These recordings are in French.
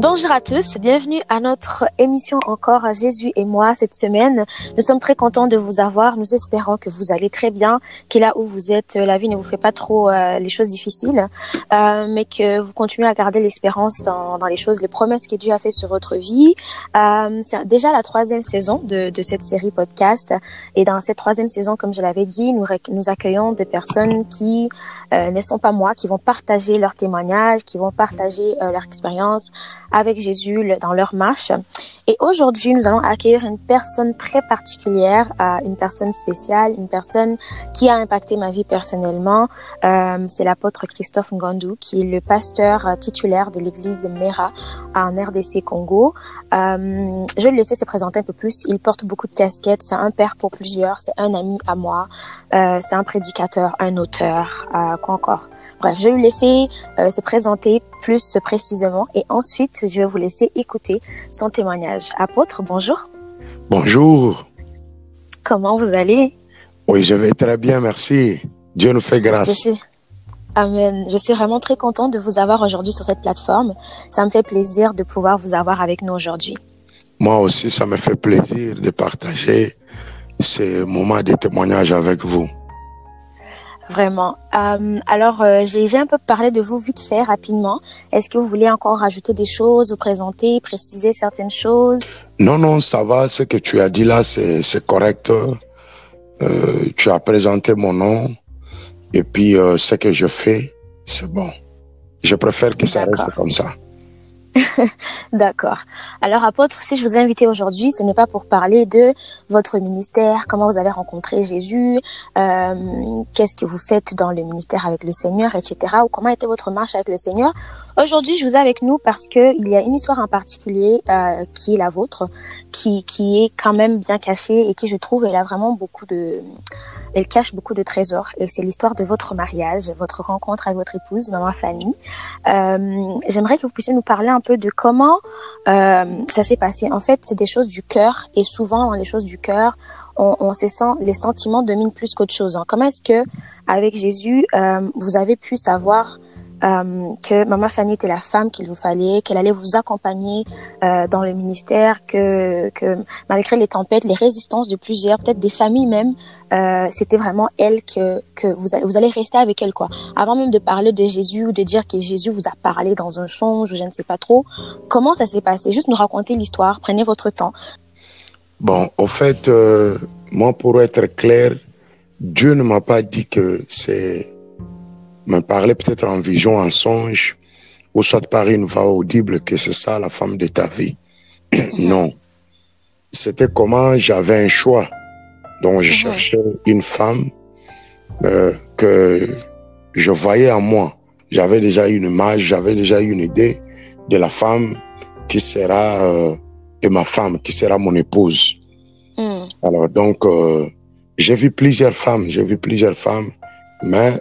Bonjour à tous, bienvenue à notre émission encore à Jésus et moi cette semaine. Nous sommes très contents de vous avoir. Nous espérons que vous allez très bien, que là où vous êtes, la vie ne vous fait pas trop euh, les choses difficiles, euh, mais que vous continuez à garder l'espérance dans, dans, les choses, les promesses que Dieu a fait sur votre vie. Euh, c'est déjà la troisième saison de, de, cette série podcast. Et dans cette troisième saison, comme je l'avais dit, nous, nous accueillons des personnes qui euh, ne sont pas moi, qui vont partager leurs témoignages, qui vont partager euh, leur expérience avec Jésus dans leur marche. Et aujourd'hui, nous allons accueillir une personne très particulière, euh, une personne spéciale, une personne qui a impacté ma vie personnellement. Euh, c'est l'apôtre Christophe Ngandou, qui est le pasteur euh, titulaire de l'église Mera en RDC Congo. Je vais le laisser se présenter un peu plus. Il porte beaucoup de casquettes. C'est un père pour plusieurs. C'est un ami à moi. C'est un prédicateur, un auteur. quoi encore? Bref, je vais lui laisser euh, se présenter plus précisément et ensuite je vais vous laisser écouter son témoignage. Apôtre, bonjour. Bonjour. Comment vous allez? Oui, je vais très bien, merci. Dieu nous fait grâce. Je suis... Amen. Je suis vraiment très contente de vous avoir aujourd'hui sur cette plateforme. Ça me fait plaisir de pouvoir vous avoir avec nous aujourd'hui. Moi aussi, ça me fait plaisir de partager ces moments de témoignage avec vous. Vraiment. Euh, alors, euh, j'ai un peu parlé de vous vite fait, rapidement. Est-ce que vous voulez encore rajouter des choses, vous présenter, préciser certaines choses? Non, non, ça va. Ce que tu as dit là, c'est correct. Euh, tu as présenté mon nom. Et puis, ce que je fais, c'est bon. Je préfère que ça reste comme ça. D'accord. Alors, apôtre, si je vous ai invité aujourd'hui, ce n'est pas pour parler de votre ministère, comment vous avez rencontré Jésus, euh, qu'est-ce que vous faites dans le ministère avec le Seigneur, etc., ou comment était votre marche avec le Seigneur. Aujourd'hui, je vous ai avec nous parce que il y a une histoire en particulier euh, qui est la vôtre, qui, qui est quand même bien cachée et qui, je trouve, elle a vraiment beaucoup de, elle cache beaucoup de trésors. Et c'est l'histoire de votre mariage, votre rencontre avec votre épouse, maman Fanny. Euh, J'aimerais que vous puissiez nous parler un peu de comment euh, ça s'est passé. En fait, c'est des choses du cœur et souvent dans les choses du cœur, on, on se sent les sentiments dominent plus qu'autre chose. Hein. Comment est-ce que avec Jésus, euh, vous avez pu savoir euh, que Maman Fanny était la femme qu'il vous fallait, qu'elle allait vous accompagner euh, dans le ministère, que, que malgré les tempêtes, les résistances de plusieurs, peut-être des familles même, euh, c'était vraiment elle que, que vous, allez, vous allez rester avec elle quoi. Avant même de parler de Jésus ou de dire que Jésus vous a parlé dans un songe ou je ne sais pas trop, comment ça s'est passé? Juste nous raconter l'histoire, prenez votre temps. Bon, au fait, euh, moi pour être clair, Dieu ne m'a pas dit que c'est me parler peut-être en vision, en songe, ou soit par une voix audible que c'est ça la femme de ta vie. non. C'était comment j'avais un choix. Donc je cherchais une femme euh, que je voyais en moi. J'avais déjà une image, j'avais déjà une idée de la femme qui sera euh, et ma femme, qui sera mon épouse. Mm. Alors donc, euh, j'ai vu plusieurs femmes, j'ai vu plusieurs femmes, mais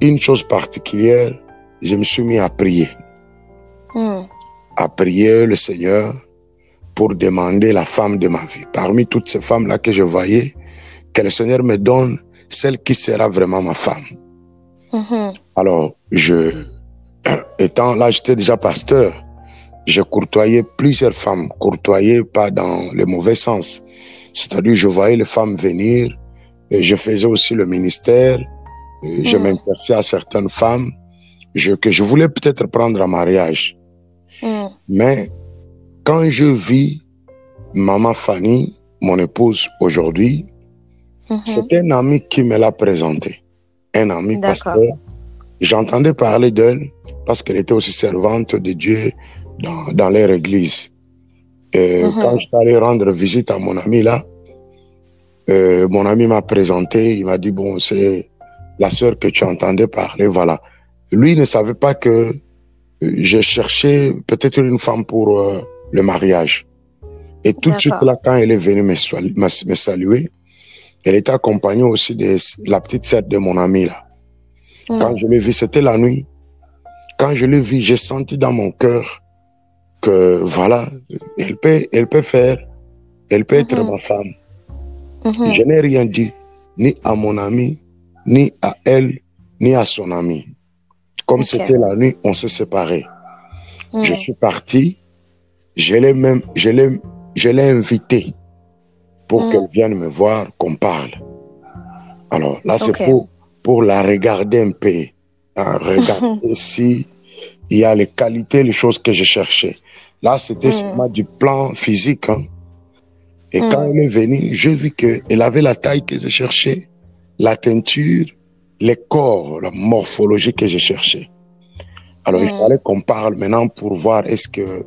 une chose particulière, je me suis mis à prier. Mm. À prier le Seigneur pour demander la femme de ma vie. Parmi toutes ces femmes-là que je voyais, que le Seigneur me donne celle qui sera vraiment ma femme. Mm -hmm. Alors, je, étant là, j'étais déjà pasteur. Je courtoyais plusieurs femmes, courtoyais pas dans le mauvais sens. C'est-à-dire, je voyais les femmes venir, et je faisais aussi le ministère, je Mm. m'intéressais à certaines femmes je, que je voulais peut-être prendre en mariage. Mm. Mais quand je vis Maman Fanny, mon épouse aujourd'hui, Mhm. c'est un ami qui me l'a présenté. Un ami parce que j'entendais parler d'elle parce qu'elle était aussi servante de Dieu dans, dans leur église. Mhm. quand je suis allé rendre visite à mon ami là, euh, mon ami m'a présenté, il m'a dit, bon, c'est la sœur que tu entendais parler, voilà. Lui ne savait pas que euh, je cherchais peut-être une femme pour euh, le mariage. Et tout de suite là, quand elle est venue me, sal- me- me saluer, elle était accompagnée aussi de la petite sœur de mon ami là. Quand je l'ai vue, c'était la nuit. Quand je l'ai vue, j'ai senti dans mon cœur que voilà, elle peut, elle peut faire, elle peut être Mhm. ma femme. Mhm. Je n'ai rien dit, ni à mon ami, ni à elle, ni à son ami. Comme c'était la nuit, on s'est séparés. Mm. Je suis parti Je l'ai même, je l'ai, je l'ai invitée pour Mm. qu'elle vienne me voir, qu'on parle. Alors là, c'est pour, pour la regarder un peu, hein, regarder si il y a les qualités, les choses que je cherchais. Là, c'était Mm. seulement du plan physique. hein. Et quand elle est venue, j'ai vu qu'elle avait la taille que je cherchais, la teinture, les corps, la morphologie que je cherchais. Alors, il fallait qu'on parle maintenant pour voir est-ce que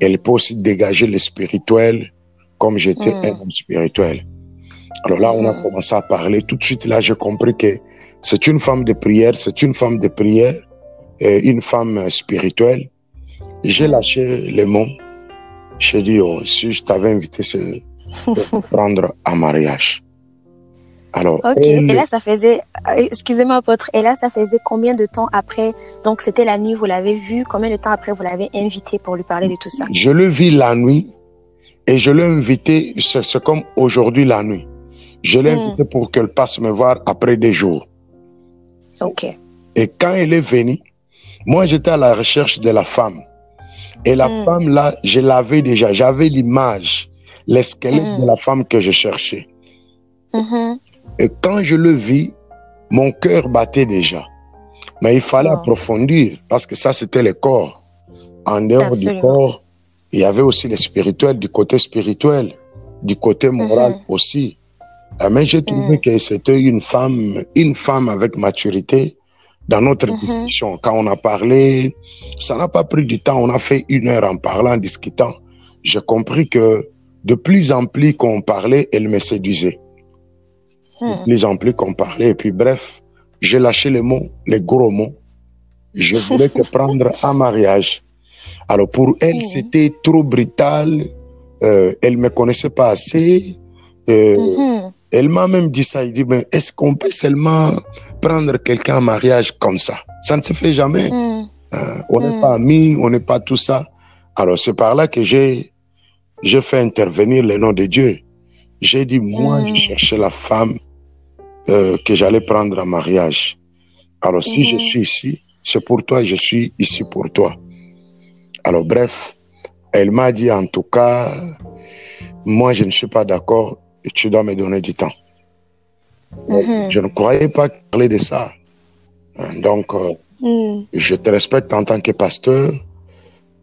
elle peut aussi dégager le spirituel comme j'étais un homme spirituel. Alors là, on a Mm. commencé à parler. Tout de suite, là, j'ai compris que c'est une femme de prière, c'est une femme de prière, et une femme spirituelle. J'ai lâché les mots. J'ai dit, oh, si je t'avais invité, c'est pour prendre en mariage. Alors, Ok. elle- Et là, ça faisait, euh, excusez-moi, apôtre. Et là, ça faisait combien de temps après? Donc, c'était la nuit, vous l'avez vu. Combien de temps après vous l'avez invité pour lui parler de tout ça? Je le vis la nuit et je l'ai invité, c'est comme aujourd'hui la nuit. Je l'ai Mm. invité pour qu'elle passe me voir après des jours. Ok. Et quand elle est venue, moi j'étais à la recherche de la femme. Et la Mm. femme là, je l'avais déjà, j'avais l'image, le squelette Mm. de la femme que je cherchais. Et quand je le vis, mon cœur battait déjà. Mais il fallait Oh. approfondir parce que ça c'était le corps. En dehors Absolument. du corps, il y avait aussi le spirituel, du côté spirituel, du côté moral Mhm. aussi. Euh, Mais j'ai trouvé Mm. que c'était une femme, une femme avec maturité dans notre Mhm. discussion. Quand on a parlé, ça n'a pas pris du temps. On a fait une heure en parlant, en discutant. J'ai compris que de plus en plus qu'on parlait, elle me séduisait. De Mm. plus en plus qu'on parlait. Et puis bref, j'ai lâché les mots, les gros mots. Je voulais te prendre en mariage. Alors pour elle, Mhm. c'était trop brutal. Euh, elle me connaissait pas assez. Euh, Mhm. Elle m'a même dit ça. Il dit, mais est-ce qu'on peut seulement prendre quelqu'un en mariage comme ça? Ça ne se fait jamais. Mm. Euh, on n'est Mm. pas amis, on n'est pas tout ça. Alors c'est par là que j'ai j'ai fait intervenir le nom de Dieu. J'ai dit, moi, Mm. je cherchais la femme euh, que j'allais prendre en mariage. Alors si je Mhm. suis ici, c'est pour toi, je suis ici pour toi. Alors bref, elle m'a dit en tout cas, moi je ne suis pas d'accord, tu dois me donner du temps. Mhm. Je ne croyais pas parler de ça. Hein, Donc, euh, Mm. je te respecte en tant que pasteur,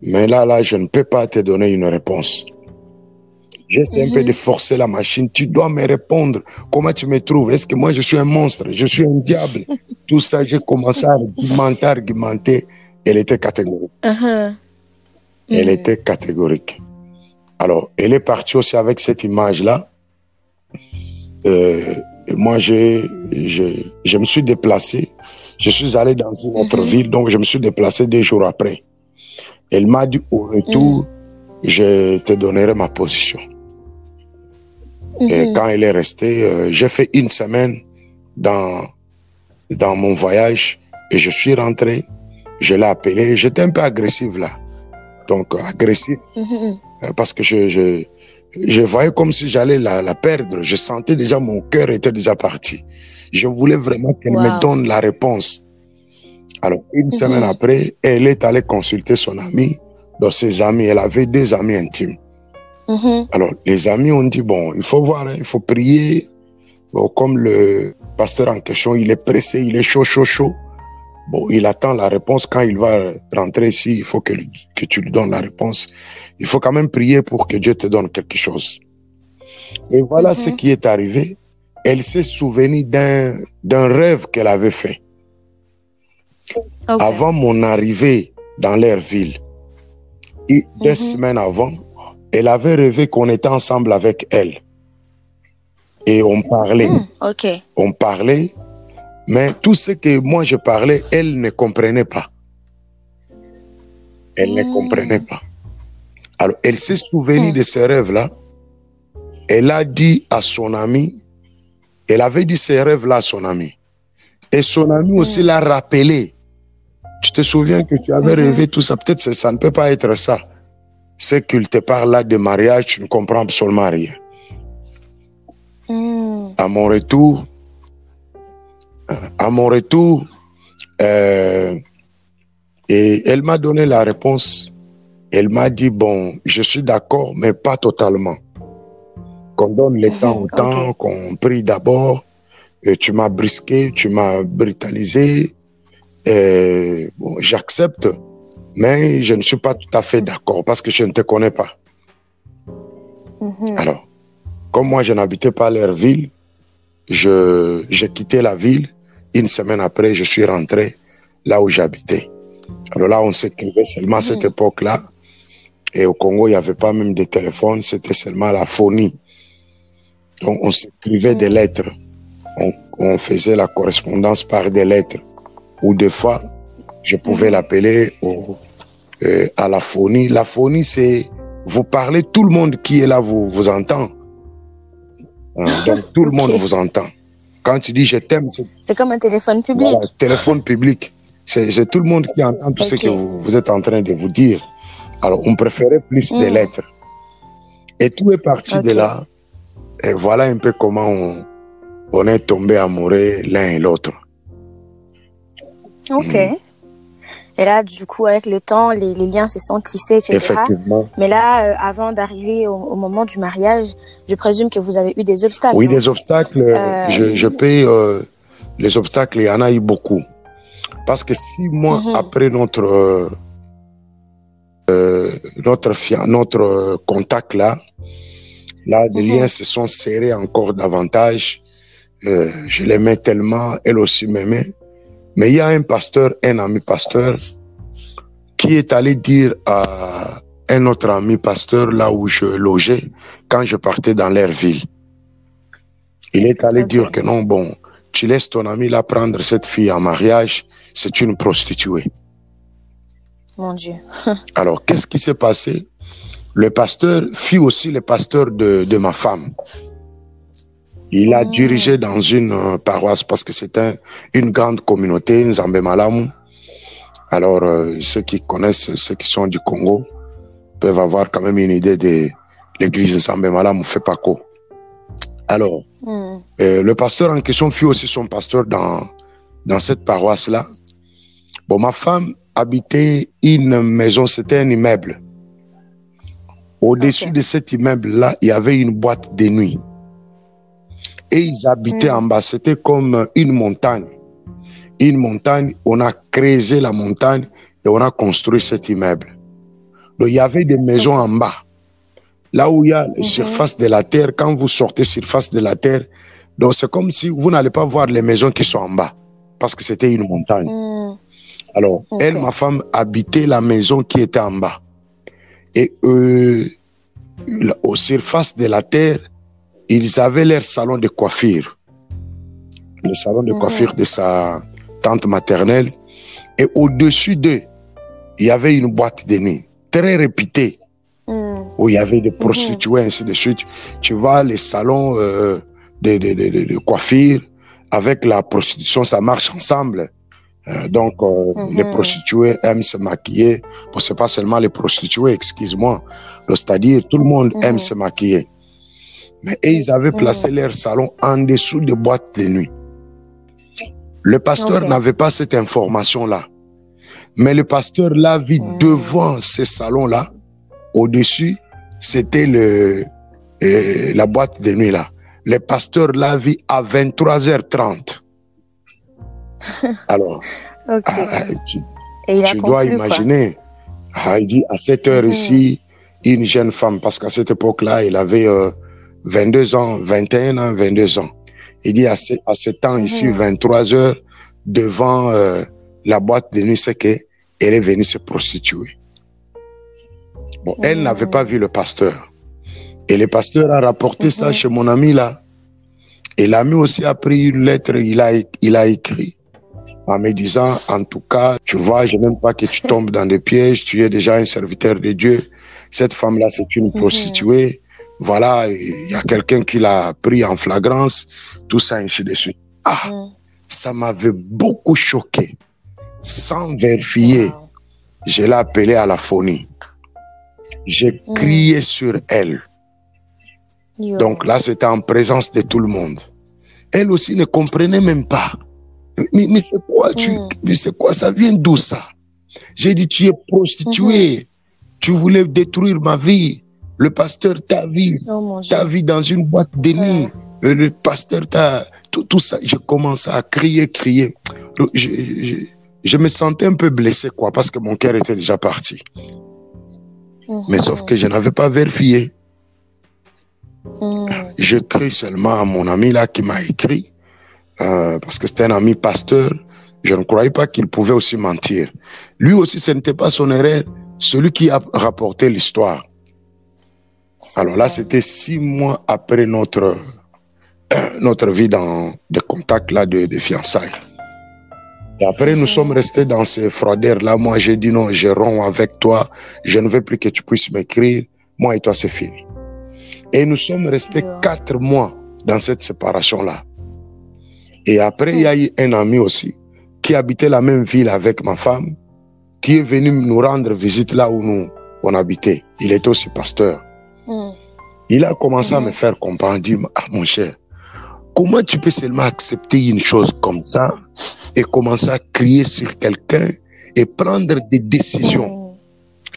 mais là, là, je ne peux pas te donner une réponse. J'essaie un peu de forcer la machine. Tu dois me répondre. Comment tu me trouves? Est-ce que moi, je suis un monstre? Je suis un diable Tout ça, j'ai commencé à argumenter, argumenter. Elle était catégorique. Elle Mm. était catégorique. Alors, elle est partie aussi avec cette image-là. Euh, moi, je, je, je me suis déplacé. Je suis allé dans une autre Mhm. ville, donc je me suis déplacé deux jours après. Elle m'a dit au Mm. retour, je te donnerai ma position. Et Mhm. quand elle est restée, euh, j'ai fait une semaine dans, dans mon voyage et je suis rentré. Je l'ai appelé. J'étais un peu agressif là. Donc, euh, agressif Mhm. euh, parce que je, je, je voyais comme si j'allais la, la perdre. Je sentais déjà mon cœur était déjà parti. Je voulais vraiment qu'elle me donne la réponse. Alors, une Mhm. semaine après, elle est allée consulter son ami, dans ses amis. Elle avait deux amis intimes. Mhm. Alors, les amis ont dit, bon, il faut voir, hein, il faut prier. Bon, comme le pasteur en question, il est pressé, il est chaud, chaud, chaud. Bon, il attend la réponse. Quand il va rentrer ici, il faut que, que tu lui donnes la réponse. Il faut quand même prier pour que Dieu te donne quelque chose. Et voilà Mhm. ce qui est arrivé. Elle s'est souvenue d'un, rêve qu'elle avait fait avant mon arrivée dans leur ville. Et deux Mhm. semaines avant, elle avait rêvé qu'on était ensemble avec elle. Et on parlait, Mm. Ok. on parlait, mais tout ce que moi je parlais, elle ne comprenait pas. Elle ne Mm. comprenait pas. Alors, elle s'est souvenue Mm. de ce rêve-là. Elle a dit à son ami, elle avait dit ces rêves-là à son ami. Et son ami aussi l'a rappelé. Tu te souviens que tu avais rêvé tout ça? Peut-être que ça ne peut pas être ça. C'est qu'il te parle là de mariage, tu ne comprends absolument rien. Mm. À mon retour, à mon retour, euh, et elle m'a donné la réponse Elle m'a dit, bon, je suis d'accord, mais pas totalement. Qu'on donne le temps au Mhm, temps, qu'on prie d'abord. Et tu m'as brisqué, tu m'as brutalisé. Et, bon, j'accepte, mais je ne suis pas tout à fait d'accord parce que je ne te connais pas. Mhm. Alors, comme moi, je n'habitais pas leur ville, j'ai quitté la ville. Une semaine après, je suis rentré là où j'habitais. Alors là, on s'écrivait seulement à cette Mhm. époque-là. Et au Congo, il n'y avait pas même de téléphone, c'était seulement la phonie. Donc, on s'écrivait des Mhm. lettres. On, on faisait la correspondance par des lettres. Ou des fois, je pouvais Mhm. l'appeler au- euh, à la phonie. La phonie, c'est vous parlez, tout le monde qui est là vous, vous entend. Hein, Donc, tout le monde vous entend. Quand tu dis je t'aime, c'est comme un téléphone public. voilà, téléphone public. C'est c'est tout le monde qui entend tout ce que vous, vous êtes en train de vous dire. Alors, on préférait plus des Mm. lettres. Et tout est parti de là. Et voilà un peu comment on, on est tombé amoureux l'un et l'autre. Ok. Mhm. Et là, du coup, avec le temps, les, les liens se sont tissés, etc. Effectivement. Mais là, euh, avant d'arriver au, au moment du mariage, je présume que vous avez eu des obstacles. Oui, les obstacles, Euh, je, je peux, euh, les obstacles, il y en a eu beaucoup. Parce que six mois Mhm. après notre, notre, contact là, là, les Mhm. liens se sont serrés encore davantage. Je l'aimais tellement, elle aussi m'aimait. Mais il y a un pasteur, un ami pasteur, qui est allé dire à un autre ami pasteur là où je logeais quand je partais dans leur ville. Il est allé dire que non, bon, tu laisses ton ami là prendre cette fille en mariage, c'est une prostituée. Mon Dieu. Alors, qu'est-ce qui s'est passé? Le pasteur fut aussi le pasteur de, de ma femme. Il a Mm. dirigé dans une euh, paroisse parce que c'était une grande communauté, Nzambe Malamu. Alors, euh, ceux qui connaissent, ceux qui sont du Congo, peuvent avoir quand même une idée de l'église Nzambe Malamu Fepako. Alors, Hmm. euh, le pasteur en question fut aussi son pasteur dans, dans cette paroisse-là. Bon, ma femme habitait une maison, c'était un immeuble. Au-dessus de cet immeuble-là, il y avait une boîte de nuit. Et ils habitaient Mm. en bas. C'était comme une montagne. Une montagne, on a creusé la montagne et on a construit cet immeuble. Donc, il y avait des maisons en bas. Là où il y a la Mhm. surface de la terre, quand vous sortez surface de la terre, donc c'est comme si vous n'allez pas voir les maisons qui sont en bas, parce que c'était une montagne. Hmm. Alors, elle, ma femme, habitait la maison qui était en bas. Et euh, aux surfaces de la terre, ils avaient leur salon de coiffure. Le salon de Mhm. coiffure de sa tante maternelle. Et au-dessus d'eux, il y avait une boîte de nuit, très réputée, Hmm. où il y avait des prostituées, ainsi de suite. Tu vois, les salons euh, de, de, de, de- coiffure, avec la prostitution, ça marche ensemble. Euh, donc, euh, Mhm. les prostituées aiment se maquiller. Bon, c'est pas seulement les prostituées, excuse-moi. C'est-à-dire, tout le monde Mhm. aime se maquiller. Mais et ils avaient placé leur salon en dessous des boîtes de nuit. Le pasteur n'avait pas cette information-là. Mais le pasteur l'a vu Mhm. devant ce salon-là. Au-dessus, c'était le, euh, la boîte de nuit là. Le pasteur l'a vu à 23h30. Alors, Ok. ah, tu, Et dois conclu, imaginer. Ah, il dit à cette heure Mhm. ici, une jeune femme, parce qu'à cette époque-là, il avait euh, 22 ans, 21 ans, 22 ans. Il dit à ce, à temps ici, Mhm. 23 heures, devant euh, la boîte de nuit, c'est que elle est venue se prostituer. Bon, elle Mhm. n'avait pas vu le pasteur. Et le pasteur a rapporté ça Mhm. chez mon ami là. Et l'ami aussi a pris une lettre, il a, il a écrit en me disant, en tout cas, tu vois, je n'aime pas que tu tombes dans des pièges, tu es déjà un serviteur de Dieu. Cette femme-là, c'est une Mhm. prostituée. Voilà, il y a quelqu'un qui l'a pris en flagrance, tout ça, ainsi de suite. Ah, Hmm. ça m'avait beaucoup choqué. Sans vérifier, Wow. je l'ai appelée à la phonie. J'ai Mm. crié sur elle. Yo. Donc là, c'était en présence de tout le monde. Elle aussi ne comprenait même pas. Mais, mais c'est quoi, tu, Mm. mais c'est quoi, ça vient d'où ça? J'ai dit, tu es prostituée. Tu voulais détruire ma vie. Le pasteur t'a vu, Oh, t'a vu dans une boîte de nuit. Euh, Le pasteur t'a... Tout, tout ça, je commençais à crier, crier. Je, je, je me sentais un peu blessé, quoi, parce que mon cœur était déjà parti. Mais sauf que je n'avais pas vérifié. Mm. Je crie seulement à mon ami là qui m'a écrit, euh, parce que c'était un ami pasteur. Je ne croyais pas qu'il pouvait aussi mentir. Lui aussi, ce n'était pas son erreur, celui qui a rapporté l'histoire. Alors là, c'était six mois après notre, notre vie dans des contacts là de, de fiançailles. Et après, nous sommes restés dans ce froideur-là. Moi, j'ai dit non, je romps avec toi. Je ne veux plus que tu puisses m'écrire. Moi et toi, c'est fini. Et nous sommes restés quatre mois dans cette séparation-là. Et après, il y a eu un ami aussi qui habitait la même ville avec ma femme, qui est venu nous rendre visite là où nous on habitait. Il était aussi pasteur. Mm. Il a commencé à me faire comprendre, il dit, ah mon cher, comment tu peux seulement accepter une chose comme ça et commencer à crier sur quelqu'un et prendre des décisions? Mm.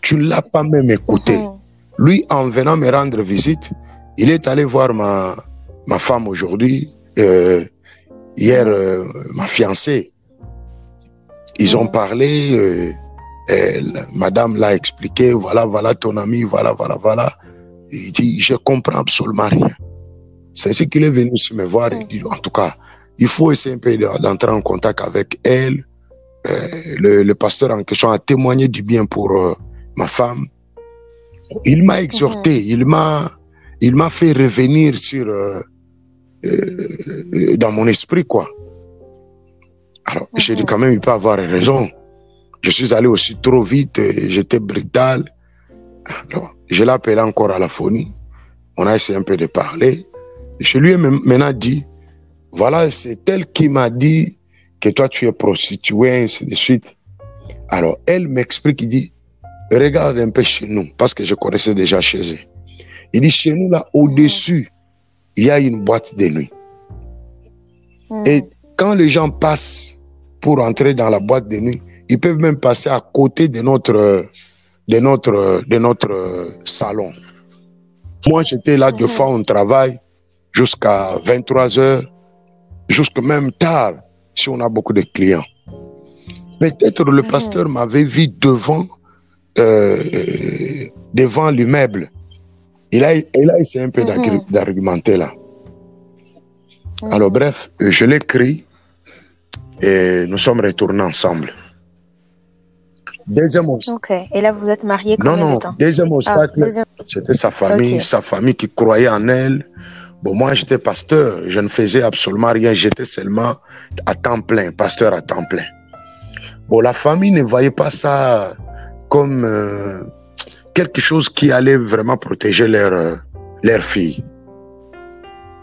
Tu ne l'as pas même écouté. Mm. Lui, en venant me rendre visite, il est allé voir ma, ma femme aujourd'hui, euh, hier, euh, ma fiancée. Ils ont parlé, euh, elle- madame l'a expliqué, voilà, voilà ton ami, voilà, voilà, voilà. Il dit, je comprends absolument rien. C'est ce qu'il est venu aussi me voir. Il dit, en tout cas, il faut essayer un peu de- d'entrer en contact avec elle. Euh, le, le pasteur en question a témoigné du bien pour euh, ma femme. Il m'a exhorté, il m'a, il m'a fait revenir sur euh, dans mon esprit quoi. Alors j'ai dit Mhm. quand même il peut avoir raison. Je suis allé aussi trop vite, j'étais brutal. Alors je l'ai appelé encore à la phonie. On a essayé un peu de parler. Je lui ai maintenant dit, voilà, c'est elle qui m'a dit que toi tu es prostituée, ainsi de suite. Alors elle m'explique, il dit, regarde un peu chez nous, parce que je connaissais déjà chez eux. Il dit, chez nous, là, au-dessus, il y a une boîte de nuit. Mm. Et quand les gens passent pour entrer dans la boîte de nuit, ils peuvent même passer à côté de notre, euh, de notre, de notre salon. Moi, j'étais là deux Mhm. fois, on travaille jusqu'à 23 heures, jusqu'à même tard, si on a beaucoup de clients. Peut-être le Mhm. pasteur m'avait vu devant, euh, devant l'immeuble. Il a, il a essayé un peu Mhm. d'argumenter là. Alors bref, je l'ai écrit et nous sommes retournés ensemble. Deuxième obstacle. Ok. Et là, vous êtes mariés Non, combien non, de temps? Deuxième Ah, obstacle, deuxième. c'était sa famille, sa famille qui croyait en elle. Bon, moi, j'étais pasteur, je ne faisais absolument rien, j'étais seulement à temps plein, pasteur à temps plein. Bon, la famille ne voyait pas ça comme euh, quelque chose qui allait vraiment protéger leur, euh, leur fille.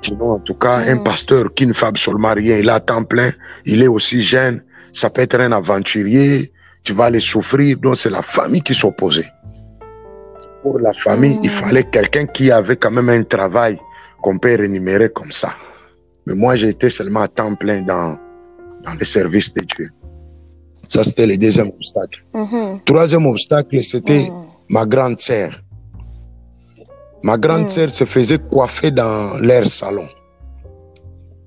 Sinon, en tout cas, un Mhm. pasteur qui ne fait absolument rien, il est à temps plein, il est aussi jeune, ça peut être un aventurier, tu vas aller souffrir, donc c'est la famille qui s'opposait. Pour la famille, il Mhm. fallait quelqu'un qui avait quand même un travail qu'on peut rémunérer comme ça. Mais moi, j'étais seulement à temps plein dans, dans le service de Dieu. Ça, c'était le deuxième obstacle. Mhm. Troisième obstacle, c'était Mm. ma grande sœur. Ma grande sœur se faisait coiffer dans leur salon.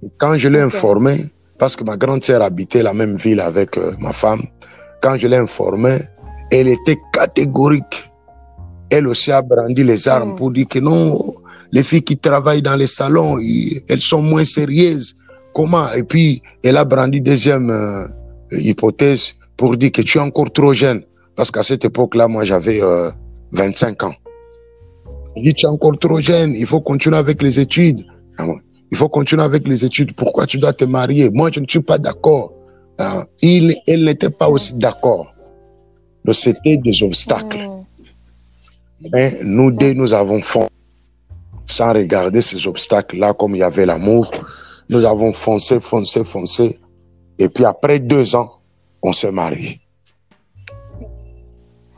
Et quand je l'ai Ok. informé, parce que ma grande sœur habitait la même ville avec euh, ma femme, quand je l'ai informé, elle était catégorique. Elle aussi a brandi les armes Mm. pour dire que non, les filles qui travaillent dans les salons, elles sont moins sérieuses. Comment? Et puis, elle a brandi deuxième euh, hypothèse pour dire que tu es encore trop jeune. Parce qu'à cette époque-là, moi, j'avais euh, 25 ans. Il dit, tu es encore trop jeune, il faut continuer avec les études. Ah Il faut continuer avec les études. Pourquoi tu dois te marier? Moi, je ne suis pas d'accord. Ah, il, elle n'était pas aussi d'accord. Donc, c'était des obstacles. Mm. Mais nous deux, nous avons foncé sans regarder ces obstacles-là, comme il y avait l'amour. Nous avons foncé, foncé, foncé. Et puis après deux ans, on s'est mariés.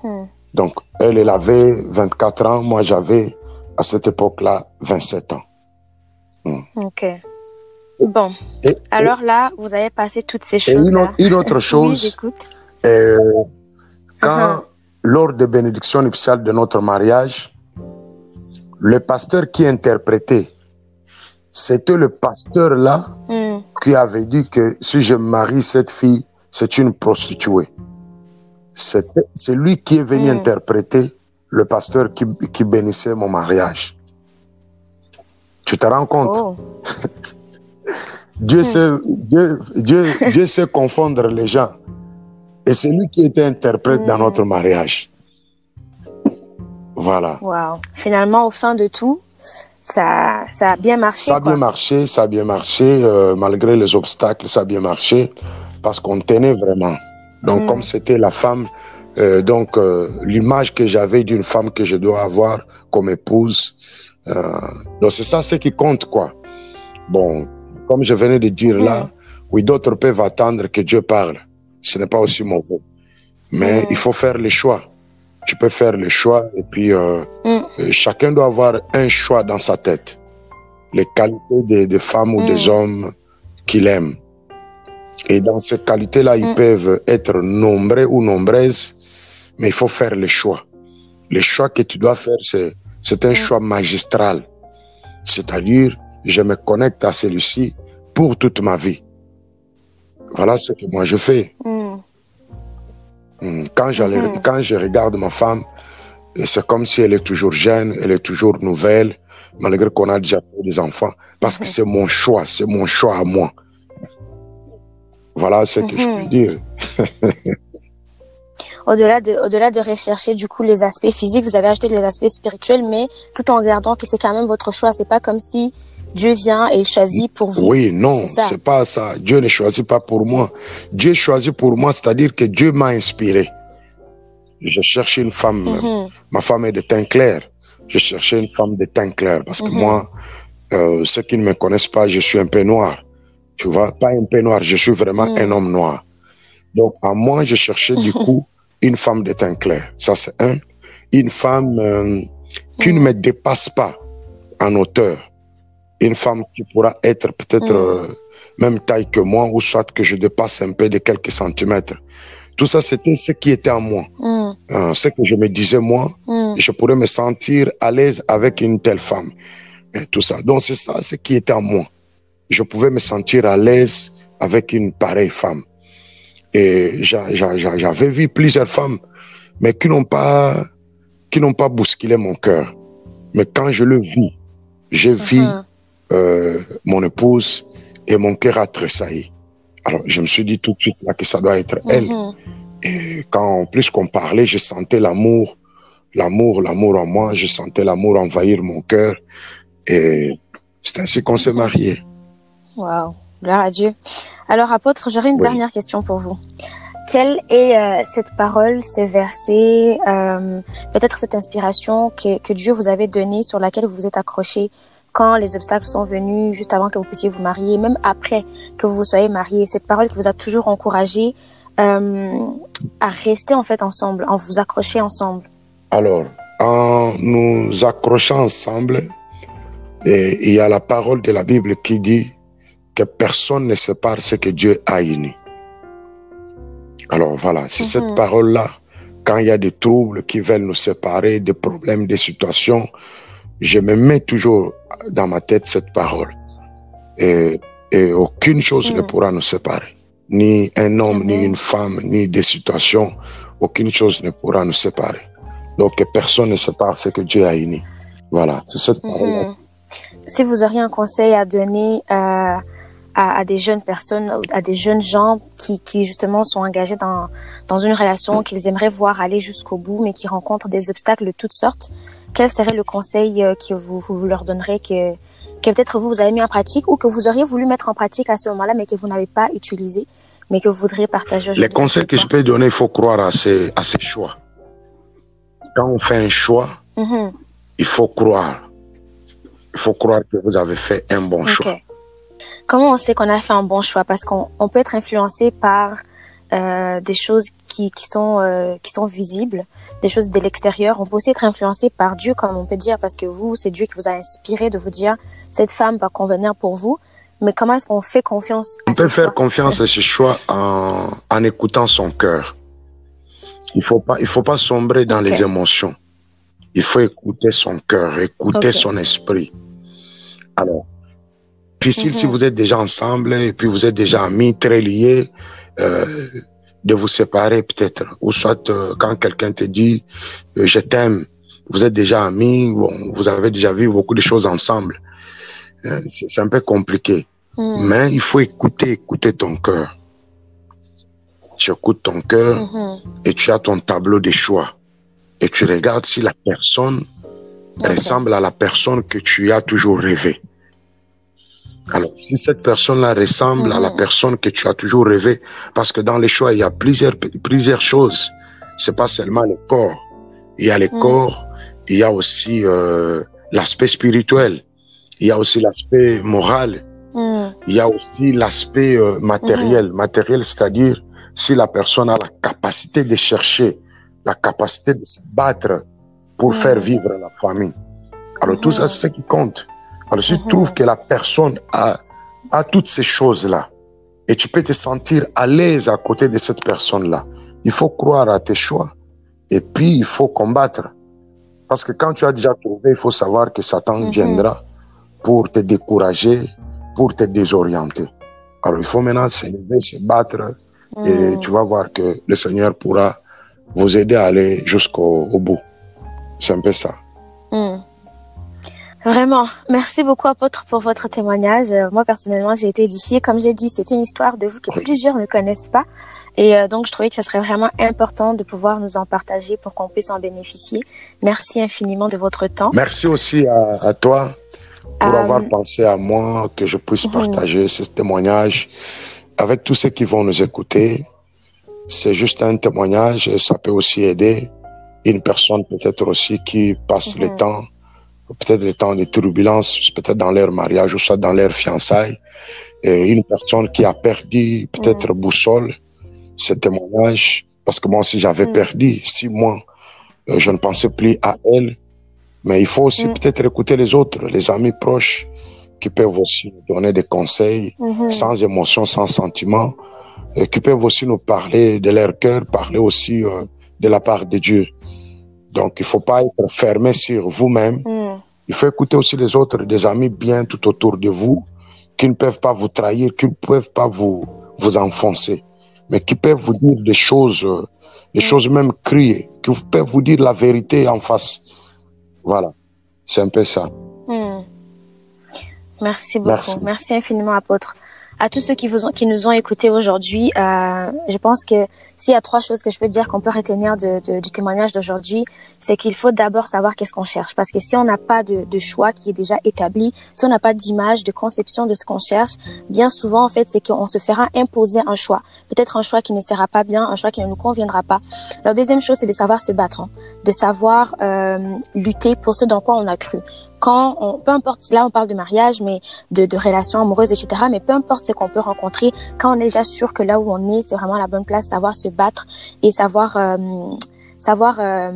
Mm. Donc, elle, elle avait 24 ans, moi j'avais à cette époque-là 27 ans. Ok. Bon. Et, Alors là, vous avez passé toutes ces et une, autre, une autre Oui, chose, euh, quand Uh-huh. lors de bénédiction nuptiale de notre mariage, le pasteur qui interprétait, c'était le pasteur là Hmm. qui avait dit que si je marie cette fille, c'est une prostituée. C'était- C'est lui qui est venu Mm. interpréter le pasteur qui, qui bénissait mon mariage. Tu te rends compte? Oh. Dieu, sait, Dieu, Dieu, Dieu sait confondre les gens. Et c'est lui qui était interprète dans Mm. notre mariage. Voilà. Wow. Finalement, au fin de tout, ça, ça a bien marché. Ça a quoi. bien marché, ça a bien marché, euh, malgré les obstacles, ça a bien marché, parce qu'on tenait vraiment. Donc, Mm. comme c'était la femme, euh, donc euh, l'image que j'avais d'une femme que je dois avoir comme épouse, donc c'est ça ce qui compte, quoi. Bon, comme je venais de dire là, Mm. oui, d'autres peuvent attendre que Dieu parle. Ce n'est pas aussi mauvais. Mais Mm. il faut faire les choix. Tu peux faire les choix et puis euh, Mm. euh, chacun doit avoir un choix dans sa tête. Les qualités des, des femmes ou Mm. des hommes qu'il aime. Et dans ces qualités-là, ils Mm. peuvent être nombreux ou nombreuses, mais il faut faire les choix. Les choix que tu dois faire, c'est, c'est un Mm. choix magistral. C'est-à-dire, je me connecte à celui-ci pour toute ma vie. Voilà ce que moi je fais. Hmm. Hmm. Quand, Mhm. quand je regarde ma femme, c'est comme si elle est toujours jeune, elle est toujours nouvelle, malgré qu'on a déjà fait des enfants, parce que Mhm. c'est mon choix, c'est mon choix à moi. Voilà ce que je Mhm. peux dire. Au-delà de, au-delà de rechercher du coup les aspects physiques, vous avez ajouté les aspects spirituels, mais tout en gardant que c'est quand même votre choix. C'est pas comme si Dieu vient et il choisit pour vous. Oui, non, C'est pas ça. Dieu ne choisit pas pour moi. Dieu choisit pour moi, c'est-à-dire que Dieu m'a inspiré. Je cherche une femme, Mhm. ma femme est de teint clair. Je cherchais une femme de teint clair parce que Mhm. moi, euh, ceux qui ne me connaissent pas, je suis un peu noir. Tu vois, pas un peu noir, je suis vraiment Mhm. un homme noir. Donc, à moi, je cherchais du coup une femme de teint clair. Ça, c'est un. Une femme euh, qui ne Mhm. me dépasse pas en hauteur. Une femme qui pourra être peut-être euh, même taille que moi, ou soit que je dépasse un peu de quelques centimètres. Tout ça, c'était ce qui était en moi. Hmm. Euh, ce que je me disais, moi, Hmm. je pourrais me sentir à l'aise avec une telle femme. Et tout ça. Donc, c'est ça ce qui était en moi. Je pouvais me sentir à l'aise avec une pareille femme. Et j'a- j'a- j'a- j'avais vu plusieurs femmes, mais qui n'ont pas, qui n'ont pas bousculé mon cœur. Mais quand je le vis, j'ai vu Mhm. Euh, mon épouse et mon cœur a tressailli. Alors, je me suis dit tout de suite là que ça doit être elle. Mhm. Et quand en plus qu'on parlait, je sentais l'amour, l'amour, l'amour en moi, je sentais l'amour envahir mon cœur. Et c'est ainsi qu'on s'est mariés. Wow. Gloire à Dieu. Alors, apôtre, j'aurais une Oui. dernière question pour vous. Quelle est euh, cette parole, ces versets, euh, peut-être cette inspiration que, que Dieu vous avait donnée, sur laquelle vous vous êtes accroché quand les obstacles sont venus, juste avant que vous puissiez vous marier, même après que vous vous soyez marié, cette parole qui vous a toujours encouragé euh, à rester en fait ensemble, en vous accrocher ensemble. Alors, en nous accrochant ensemble, et il y a la parole de la Bible qui dit que personne ne sépare ce que Dieu a uni. Alors voilà, c'est Mhm. cette parole-là. Quand il y a des troubles qui veulent nous séparer, des problèmes, des situations, je me mets toujours dans ma tête cette parole. Et, et aucune chose ne Mhm. pourra nous séparer. Ni un homme, ni une femme, ni des situations. Aucune chose ne pourra nous séparer. Donc que personne ne sépare ce que Dieu a uni. Voilà, c'est cette parole-là. Mhm. Si vous auriez un conseil à donner euh, à, à des jeunes personnes, à des jeunes gens qui, qui justement sont engagés dans, dans une relation qu'ils aimeraient voir aller jusqu'au bout, mais qui rencontrent des obstacles de toutes sortes, quel serait le conseil euh, que vous, vous leur donnerez que, que peut-être vous, vous avez mis en pratique ou que vous auriez voulu mettre en pratique à ce moment-là, mais que vous n'avez pas utilisé, mais que vous voudriez partager Les conseils que je peux donner, il faut croire à ces, à ces choix. Quand on fait un choix, Mhm. il faut croire. Il faut croire que vous avez fait un bon choix. Comment on sait qu'on a fait un bon choix? Parce qu'on on peut être influencé par euh, des choses qui, qui sont euh, qui sont visibles, des choses de l'extérieur. On peut aussi être influencé par Dieu, comme on peut dire, parce que vous, c'est Dieu qui vous a inspiré de vous dire cette femme va convenir pour vous. Mais comment est-ce qu'on fait confiance à On peut faire choix? confiance à ce choix en, en écoutant son cœur. Il faut pas, il faut pas sombrer dans les émotions. Il faut écouter son cœur, écouter son esprit. Alors, difficile si mhm. vous êtes déjà ensemble et puis vous êtes déjà amis, très liés, euh, de vous séparer peut-être. Ou soit euh, quand quelqu'un te dit euh, je t'aime, vous êtes déjà amis, bon, vous avez déjà vu beaucoup de choses ensemble. C'est un peu compliqué. Mhm. Mais il faut écouter, écouter ton cœur. Tu écoutes ton cœur mhm. et tu as ton tableau de choix. Et tu regardes si la personne ressemble à la personne que tu as toujours rêvé. Alors, si cette personne-là ressemble à la personne que tu as toujours rêvé, parce que dans les choix, il y a plusieurs, plusieurs choses. C'est pas seulement le corps. Il y a le corps, il y a aussi euh, l'aspect spirituel, il y a aussi l'aspect moral, il y a aussi l'aspect euh, matériel. Matériel, c'est-à-dire si la personne a la capacité de chercher, la capacité de se battre pour faire vivre la famille. Alors tout ça, c'est ce qui compte. Alors, si tu mhm. trouves que la personne a, a toutes ces choses-là, et tu peux te sentir à l'aise à côté de cette personne-là, il faut croire à tes choix. Et puis, il faut combattre. Parce que quand tu as déjà trouvé, il faut savoir que Satan mhm. viendra pour te décourager, pour te désorienter. Alors, il faut maintenant se lever, se battre, et mhm. tu vas voir que le Seigneur pourra vous aider à aller jusqu'au bout. C'est un peu ça. Vraiment, merci beaucoup apôtre pour votre témoignage. Euh, moi personnellement, j'ai été édifiée. Comme j'ai dit, c'est une histoire de vous que plusieurs ne connaissent pas. Et euh, donc, je trouvais que ce serait vraiment important de pouvoir nous en partager pour qu'on puisse en bénéficier. Merci infiniment de votre temps. Merci aussi à, toi pour euh, avoir pensé à moi, que je puisse partager ce témoignage avec tous ceux qui vont nous écouter. C'est juste un témoignage et ça peut aussi aider une personne peut-être aussi qui passe le mhm. temps peut-être les temps de turbulence, peut-être dans leur mariage ou soit dans leur fiançailles. Et une personne qui a perdu peut-être mm. boussole, ce témoignage, parce que moi aussi j'avais mm. perdu six mois, euh, je ne pensais plus à elle. Mais il faut aussi mm. peut-être écouter les autres, les amis proches, qui peuvent aussi nous donner des conseils mm-hmm. sans émotion, sans sentiment, et qui peuvent aussi nous parler de leur cœur, parler aussi euh, de la part de Dieu. Donc, il faut pas être fermé sur vous-même. Hmm. Il faut écouter aussi les autres, des amis bien tout autour de vous, qui ne peuvent pas vous trahir, qui ne peuvent pas vous, vous enfoncer, mais qui peuvent vous dire des choses, des hmm. choses même criées, qui peuvent vous dire la vérité en face. Voilà. C'est un peu ça. Hmm. Merci beaucoup. Merci infiniment, apôtre à tous ceux qui vous ont, qui nous ont écoutés aujourd'hui, euh, je pense que s'il y a trois choses que je peux dire qu'on peut retenir de, de, du témoignage d'aujourd'hui, c'est qu'il faut d'abord savoir qu'est-ce qu'on cherche. Parce que si on n'a pas de, de, choix qui est déjà établi, si on n'a pas d'image, de conception de ce qu'on cherche, bien souvent, en fait, c'est qu'on se fera imposer un choix. Peut-être un choix qui ne sera pas bien, un choix qui ne nous conviendra pas. La deuxième chose, c'est de savoir se battre, hein. de savoir euh, lutter pour ce dans quoi on a cru quand on, peu importe, là on parle de mariage, mais de, de relations amoureuses, etc. Mais peu importe ce qu'on peut rencontrer, quand on est déjà sûr que là où on est, c'est vraiment la bonne place, savoir se battre et savoir, euh, savoir euh,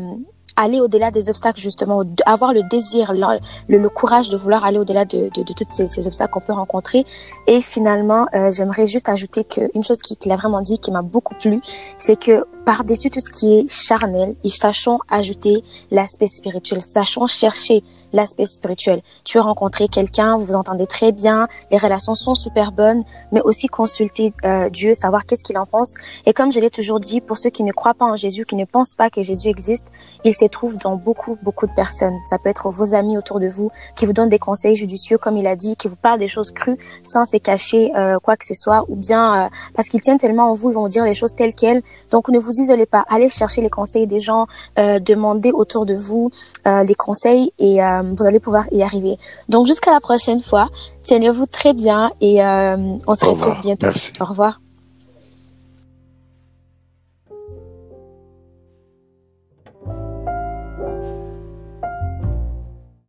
aller au-delà des obstacles justement, avoir le désir, le, le, courage de vouloir aller au-delà de, de, de toutes ces, ces obstacles qu'on peut rencontrer. Et finalement, euh, j'aimerais juste ajouter qu'une chose qu'il a vraiment dit qui m'a beaucoup plu, c'est que par-dessus tout ce qui est charnel, sachons ajouter l'aspect spirituel, sachons chercher l'aspect spirituel. Tu as rencontré quelqu'un, vous vous entendez très bien, les relations sont super bonnes, mais aussi consulter euh, Dieu, savoir qu'est-ce qu'il en pense. Et comme je l'ai toujours dit, pour ceux qui ne croient pas en Jésus, qui ne pensent pas que Jésus existe, il se trouve dans beaucoup, beaucoup de personnes. Ça peut être vos amis autour de vous qui vous donnent des conseils judicieux, comme il a dit, qui vous parlent des choses crues sans se cacher euh, quoi que ce soit, ou bien euh, parce qu'ils tiennent tellement en vous, ils vont dire les choses telles quelles. Donc ne vous isolez pas, allez chercher les conseils des gens, demandez autour de vous les conseils et euh, vous allez pouvoir y arriver. Donc jusqu'à la prochaine fois, tenez-vous très bien et euh, on se retrouve bientôt. Au revoir.